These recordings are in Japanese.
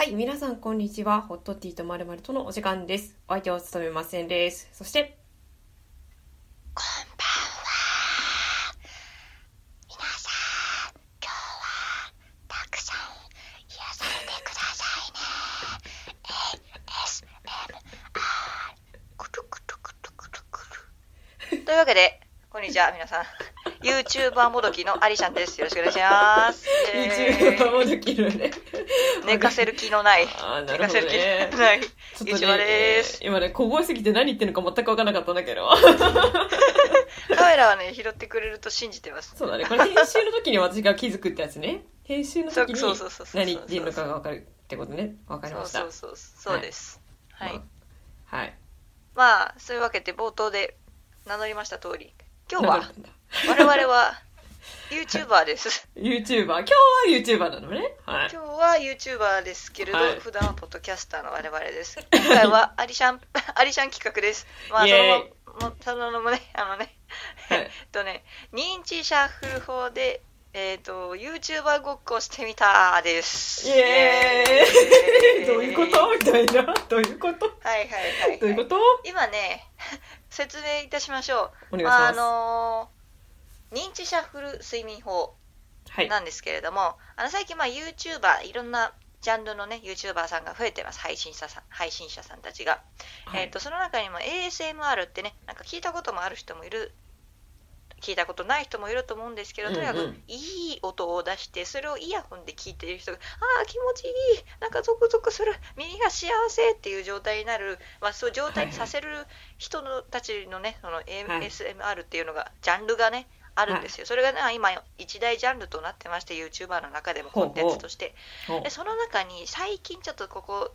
はい、皆さんこんにちは。ホットティーとまるまるとのお時間です。お相手を務めませんです。そして、こんばんは。皆さん、今日はたくさん癒されてくださいね。ASMR。くるくるくるくるくる。というわけで、こんにちは、皆さん。YouTuber もどきのアリシャンです。よろしくお願いします。え YouTube もできるね。ー寝かせる気のない。あーなる寝かせる気のない。ちょっとゆうちばです。今ね、小声すぎて何言ってるのか全く分からなかったんだけど。カメラはね、拾ってくれると信じてます。そうだね、これ編集の時に私が気づくってやつね。編集の時に何言ってるのかが分かるってことね。分かりました。そうそうそう。そうです。はい。まあはい。まあ、そういうわけで冒頭で名乗りました通り、今日は我々は YouTuber です。YouTuber。今日は YouTuber なのね。はい。今日は YouTuber ですけれど、はい普段はポッドキャスターの我々です。今回はアリシャン、アリシャン企画です。まあ、そのも、そのもね、あのね、はいえっとね、認知シャッフル法で、えっ、と、YouTuber ごっこしてみたです。イエーイどういうこと？みたいな。どういうこと？はいはいはい、はい。どういうこと？今ね、説明いたしましょう。お願いします。あのー認知シャッフル睡眠法はい。なんですけれども、あの最近まあ YouTuber いろんなジャンルのね YouTuber さんが増えてます。配信者さん配信者さんたちが、はい。えっ、とその中にも ASMR ってねなんか聞いたこともある人もいる。聞いたことない人もいると思うんですけど、とにかくいい音を出してそれをイヤホンで聞いている人がああ気持ちいい。なんかゾクゾクする。耳が幸せっていう状態になる、まあ、そういう状態にさせる人のたちのねその ASMR っていうのがジャンルがねあるんですよ、それがね今一大ジャンルとなってまして YouTuber の中でもコンテンツとして。でその中に最近ちょっとここ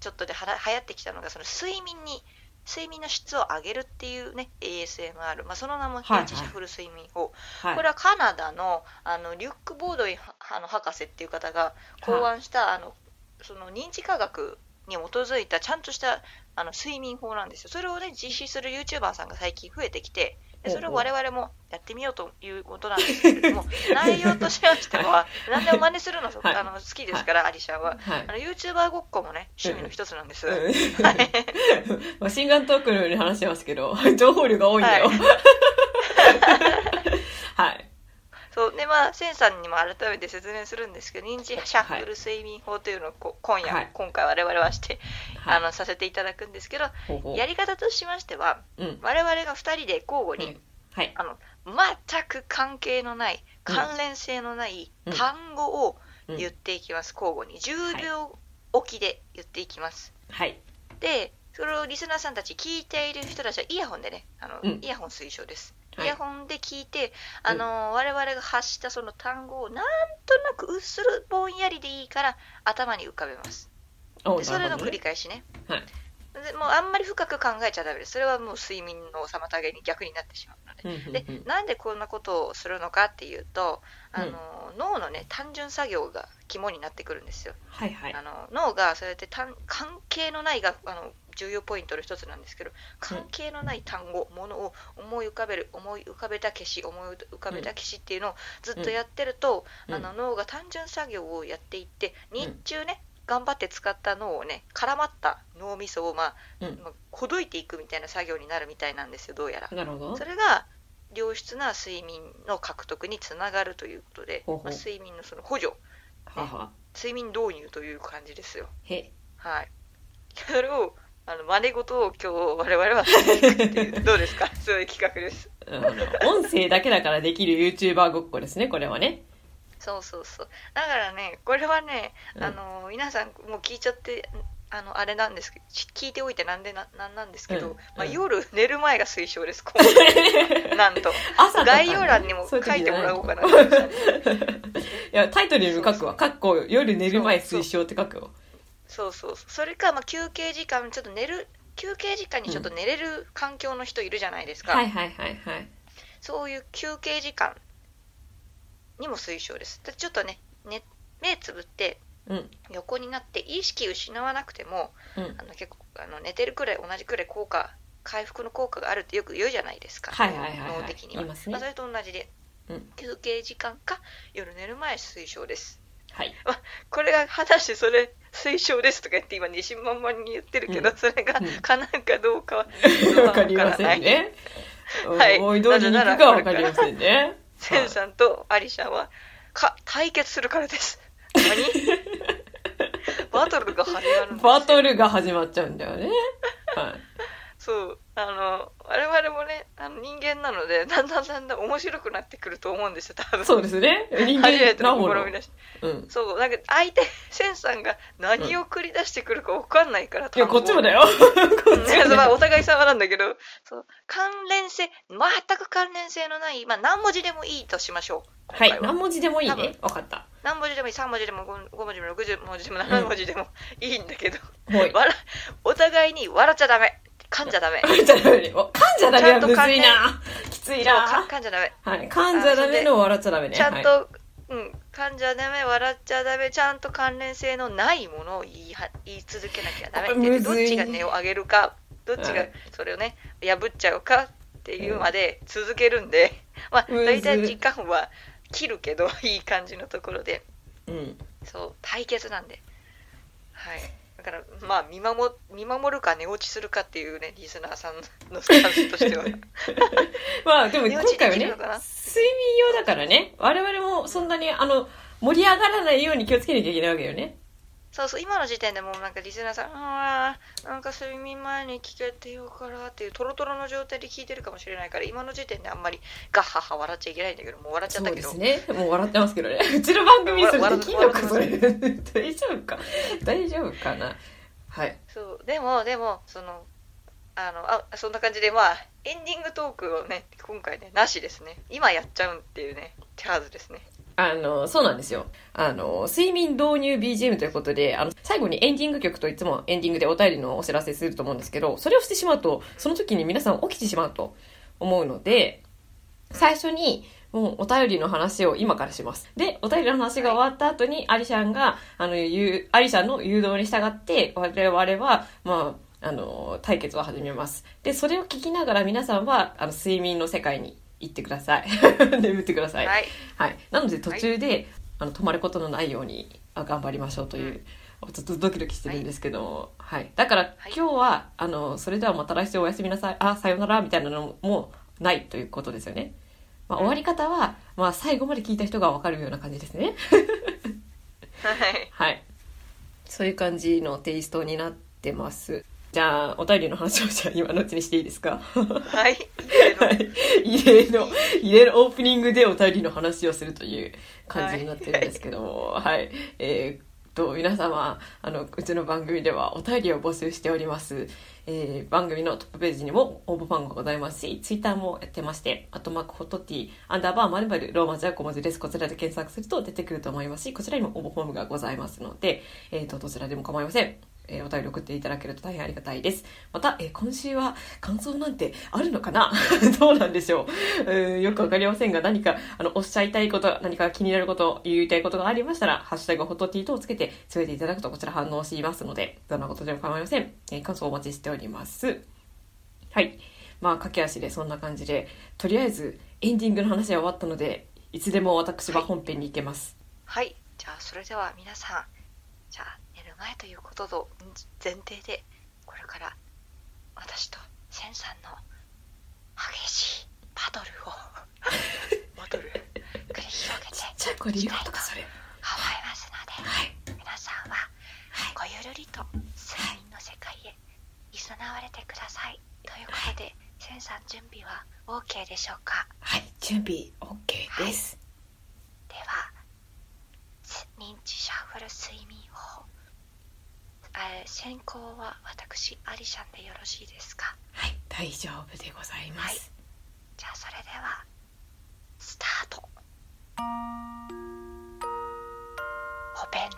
ちょっとではら流行ってきたのがその睡眠に睡眠の質を上げるっていうね ASMR、まあ、その名もはいはい。認知シャッフル睡眠法、はい。これはカナダのあのリュック・ボードインあの博士っていう方が考案した、あのその認知科学に基づいたちゃんとしたあの睡眠法なんですよ。それをね実施する YouTuber さんが最近増えてきてでそれを我々もやってみようということなんですけれども 内容としましては何でも真似するの,、はい。あの好きですから、アリシャンは。はい。あの YouTuber ごっこもね趣味の一つなんです、うん まあ、心眼トークのように話してますけど、情報量が多いんだよ。はい。そう。でまあセンさんにも改めて説明するんですけど認知シャッフル睡眠法というのをこ今夜、はい。今回我々はして、はい。あのさせていただくんですけどほうほう。やり方としましてはうん。我々が2人で交互に、はい。あの全く関係のない関連性のないうん。単語をうん。言っていきます、交互に。10秒おきで言っていきます。はい。でそれをリスナーさんたち聞いている人たちはイヤホンでねあの、うん。イヤホン推奨です、はいイヤホンで聞いて、あの我々が発したその単語をなんとなくうっするぼんやりでいいから頭に浮かべます。おでそれの繰り返しね。はい。でもうあんまり深く考えちゃダメです。それはもう睡眠の妨げに逆になってしまうので。うんうんでうん。なんでこんなことをするのかっていうとあの、脳のね単純作業が肝になってくるんですよ。はいはい。あ。の脳がそうやって単関係のないがあの重要ポイントの一つなんですけど関係のない単語、ものを思い浮かべる思い浮かべた消し思い浮かべた消しっていうのをずっとやってると、うん。あの脳が単純作業をやっていって日中ね、頑張って使った脳をね絡まった脳みそをまあ、うん。まあほどいていくみたいな作業になるみたいなんですよどうやら。なるほど。そ。れが良質な睡眠の獲得につながるということで、ほうほう。まあ、睡眠のその補助。はは。睡眠導入という感じですよ。へ。はい。それをあの真似事を今日我々はしていくっていう。どうですか？そういう企画です。音声だけだからできる YouTuber ごっこですね、これはね。そうそうそう。だからねこれはね、うん。あの皆さんもう聞いちゃってあのあれなんですけどち聞いておいてなんでななんなんですけど、うん。まあ、うん。夜寝る前が推奨です 今後なんと。朝ね。概要欄にも書いてもらおうかないや、タイトルにも書くわ。かっこ夜寝る前推奨って書くわ。そうそうそうそれか、まあ、休憩時間ちょっと寝る休憩時間にちょっと寝れる環境の人いるじゃないですか、はいはいはいはい。そういう休憩時間にも推奨です。でちょっとねね目つぶってうん。横になって意識失わなくてもうん。あの結構あの寝てるくらい同じくらい効果回復の効果があるってよく言うじゃないですか、はいはいはいはい。脳的には、言いまあ、それと同じで、うん。休憩時間か夜寝る前推奨です。はい。これが果たしてそれ推奨ですとか言って今自信満々に言ってるけど、うんそれがうん叶うかどうかはわかりませんね。はい思い通りにいくかわかりませんね。センさんとアリシャンはか対決するからです。何 バトルが始まるバトルが始まっちゃうんだよね。はい。そうあの我々もねあの人間なので だんだんだんだん面白くなってくると思うんですよ多分そうですね。人初めて間のの試み。だしうん。そうなんか相手センさんが何を繰り出してくるか分かんないから、いや、こっちもだよよ。こっちもだよ。まあお互い様なんだけどそう関連性全く関連性のない、まあ、何文字でもいいとしましょうはい。何文字でもいい多ね。わかった。何文字でもいい3文字でも 5, 5文字でも60文字でも7文字でもいいんだけど、はい。笑お互いに笑っちゃダメ噛んじゃダメ噛んじゃダメ噛んじゃダメはむずいな。きついな。噛んじゃダメはい。噛んじゃダメの笑っちゃダメね。はいちゃんと、うん、噛んじゃダメ、笑っちゃダメ、ちゃんと関連性のないものを言いは言い続けなきゃダメってどっちが値を上げるか、どっちがはいそれをね、破っちゃうかっていうまで続けるんで、まあ、大体時間は切るけど、いい感じのところで、うん。そう、対決なんで。はい。だから、まあ、見守見守るか寝落ちするかっていうね、リスナーさんのスタンスとしては。まあ、でも今回はね、睡眠用だからね、我々もそんなに、あの、盛り上がらないように気をつけなきゃいけないわけよね。そうそう、今の時点でもうなんかリスナーさん、ああ、なんか睡眠前に聞けてよからっていうトロトロの状態で聞いてるかもしれないから、今の時点であんまりガッハッハ笑っちゃいけないんだけど、もう笑っちゃったけど。そうですね。もう笑ってますけどね。うちの番組それできんのか、それ。大丈夫か。大丈夫かな。はい。そうでも、でも、その、あの、あ、そんな感じで、まあ、エンディングトークをね、今回ね、なしですね。今やっちゃうっていうね、チャーズですね。あの、そうなんですよ。あの、睡眠導入 BGM ということで、あの、最後にエンディング曲といつもエンディングでお便りのお知らせすると思うんですけど、それをしてしまうと、その時に皆さん起きてしまうと思うので、最初に、もうお便りの話を今からします。で、お便りの話が終わった後に、アリシャンが、あの、ゆうアリシャンの誘導に従って、我々は、まあ、あの、対決を始めます。で、それを聞きながら皆さんは、あの、睡眠の世界に行ってください。眠ってください。はい。はい。なので途中で、あの止まることのないようにあ頑張りましょうという、ちょっとドキドキしてるんですけども、はい。だから、はい今日は、あの、それではまた来週おやすみなさい、あ、さようならみたいなのもないということですよね。まあ、終わり方は、まあ、最後まで聞いた人がわかるような感じですね。はい。はい。そういう感じのテイストになってます。じゃあ、お便りの話をじゃあ今のうちにしていいですか？はい。はい異例の、異例のオープニングでお便りの話をするという感じになってるんですけども、はい。えーっと、皆様、あの、うちの番組ではお便りを募集しております。えー番組のトップページにも応募ファンがございますし、ツイッターもやってまして、あとマークホットティー、アンダーバーまるまるローマ字は小文字です。こちらで検索すると出てくると思いますし、こちらにも応募フォームがございますので、えーっと、どちらでも構いません。えーお便り送っていただけると大変ありがたいです。また、えー今週は感想なんてあるのかな？どうなんでしょう、えーよくわかりませんが、何か、あの、おっしゃいたいこと、何か気になること、言いたいことがありましたら、ハッシュタグホットティートをつけて、つぶていただくとこちら反応しますので、どんなことでも構いません。えー感想お待ちしております。はい。まあ、駆け足でそんな感じで、とりあえずエンディングの話は終わったので、いつでも私は本編に行けます。はい。じゃあ、それでは皆さん、じゃあ、寝る前ということと前提で、これから、私とセンさんの激しいバトルを、バトル、繰り広げて、ちゃい声で言おうとかそれ。思いますので、はい。皆さんは、ごゆるりと睡眠の世界へ、いざなわれてください。ということで、センさん準備は OK でしょうか？はい。準備 OK です。では認知シャッフル睡眠法えー先行は私アリシャンでよろしいですか？はい。大丈夫でございます。じゃあそれではスタートお弁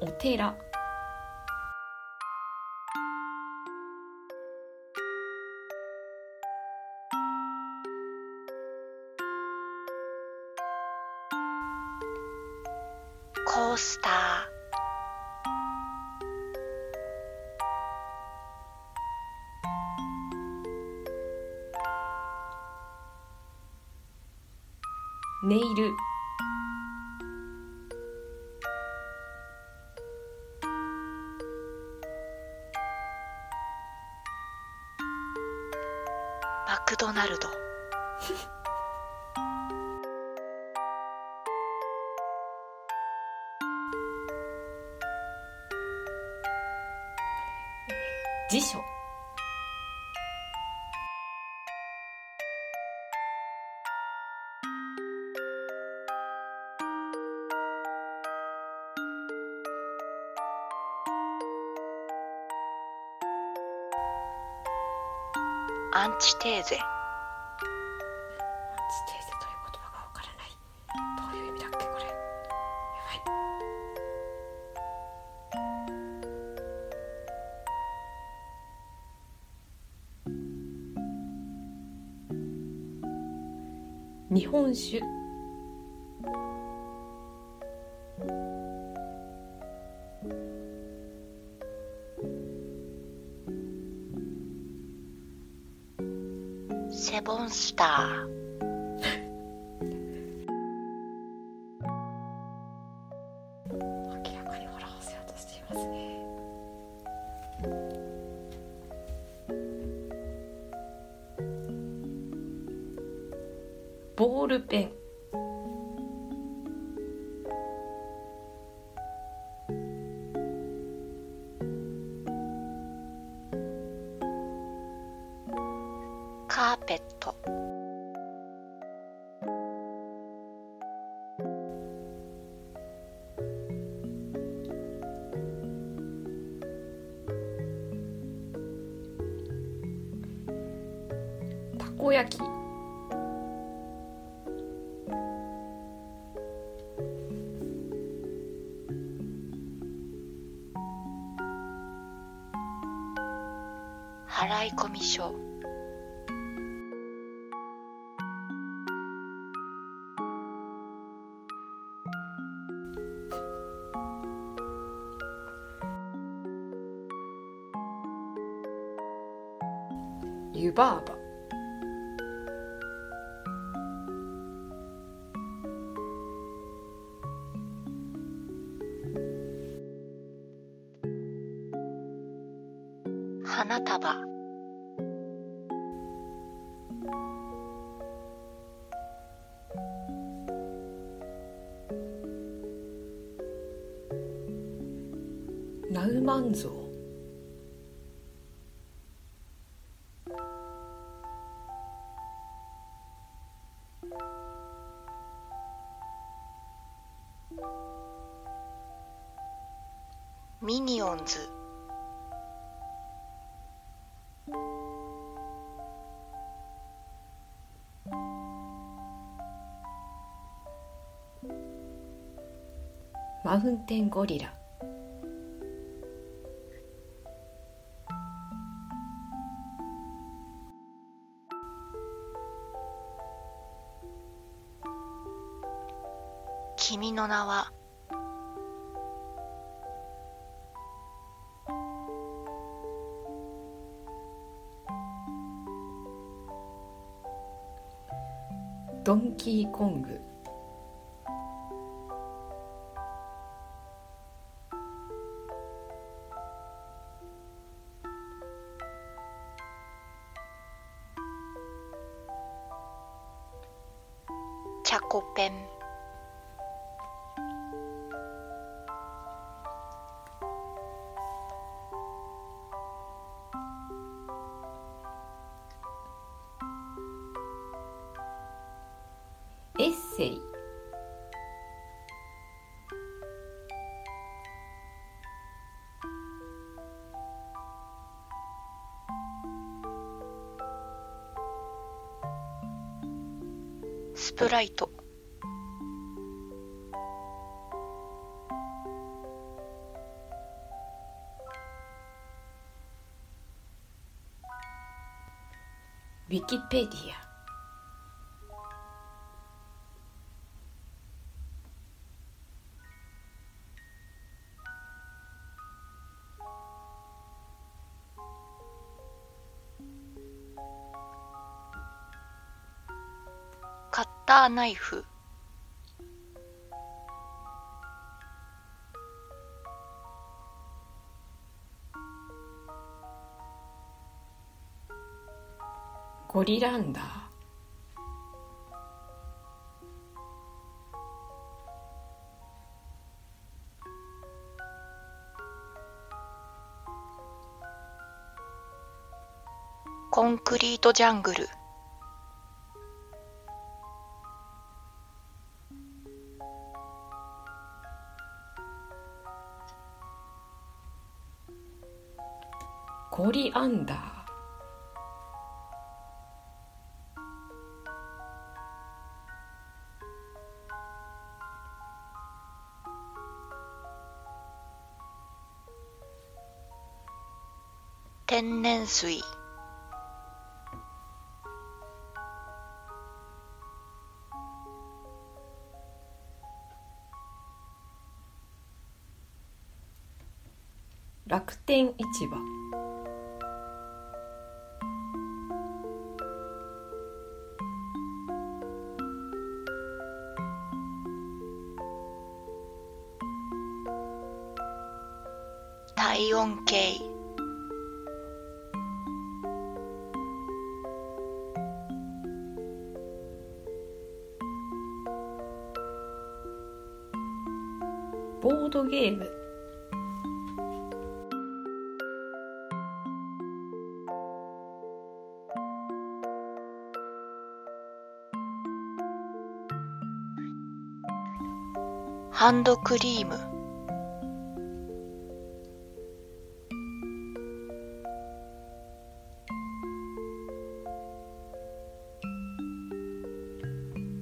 当お寺。辞書。アンチテーゼ本酒。セボンスター。こ焼き。払い込湯婆婆花束。ナウマンゾウミニオンズマウンテンゴリラ。君の名は？ドンキーコングエッセイ。スプライト。ウィキペディアターナイフ。ゴリランダー。コンクリートジャングル。リアンダー。天然水。楽天市場ハンドクリーム。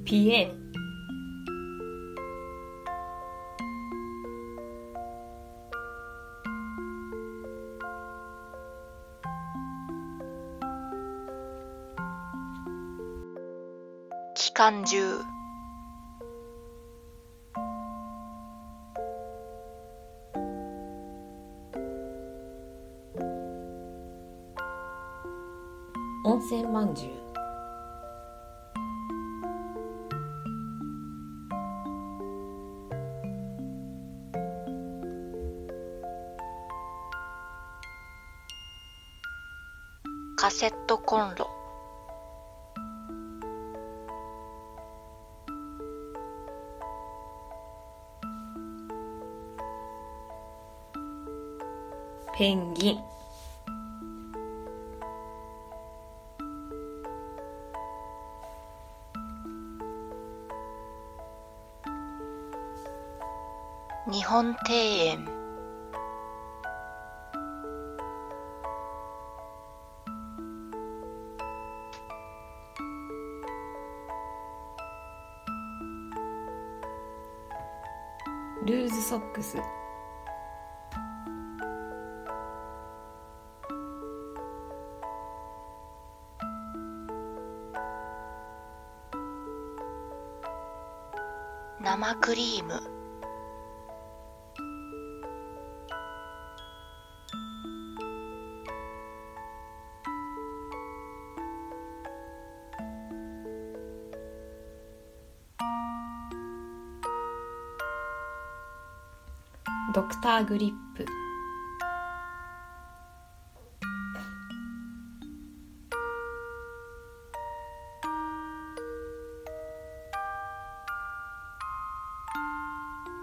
ピエン機関温泉まんじゅう。カセットコンロ。ペンギン本庭園ルーズソックス生クリームクターグリップ。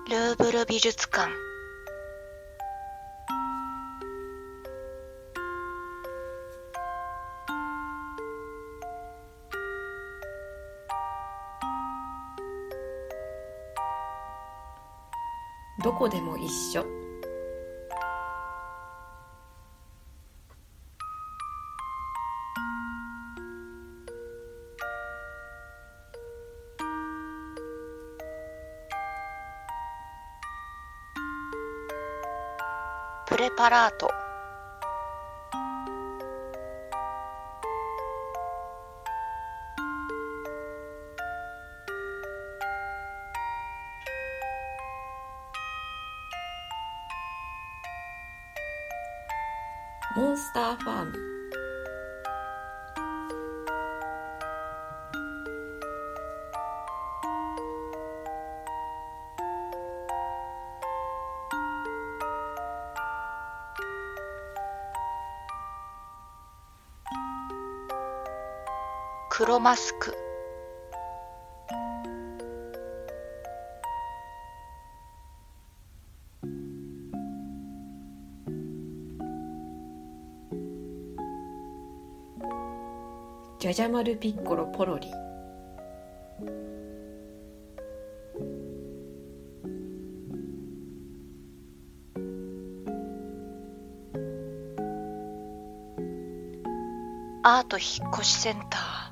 ルーブル美術館。緒。プレパラート。モンスターファーム。黒マスク。じゃじゃ丸ピッコロポロリ。アート引っ越しセンター。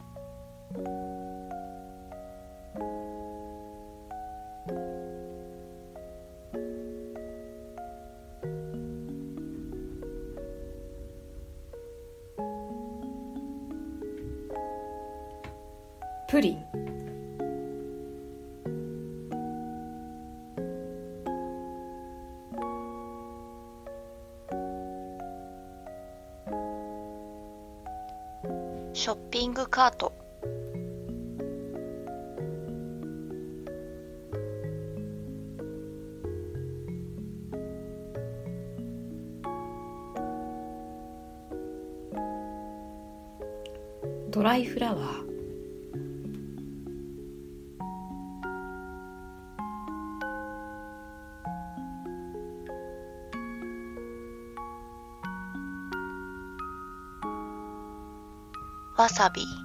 ピングカート。ドライフラワー。わさび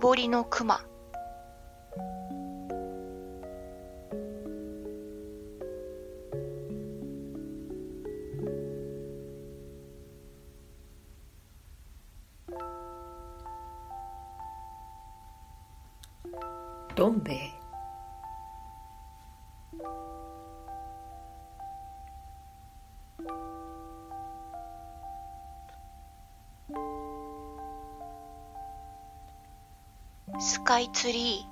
木彫りの熊。どん兵衛。イツリー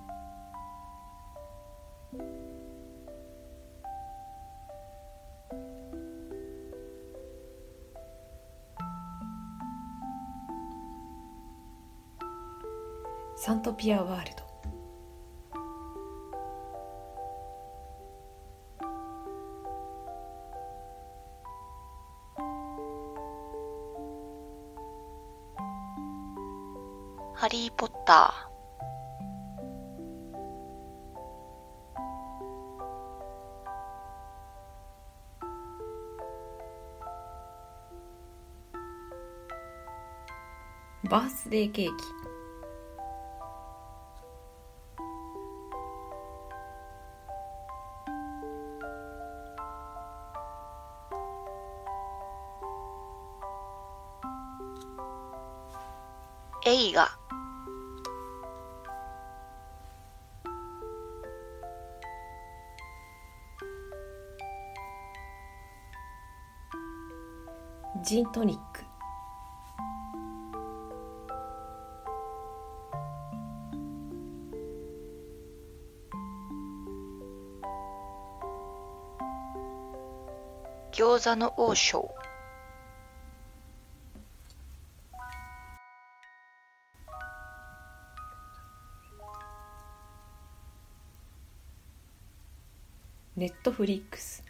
サントピアワールド。ハリー・ポッタバースデーケーキ。ー映画ジントニック餃子の王将。ネットフリックス。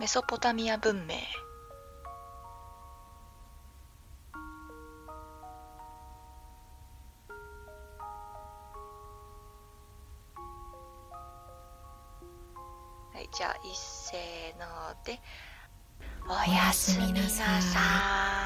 メソポタミア文明じゃあ一斉のでおやすみなさい。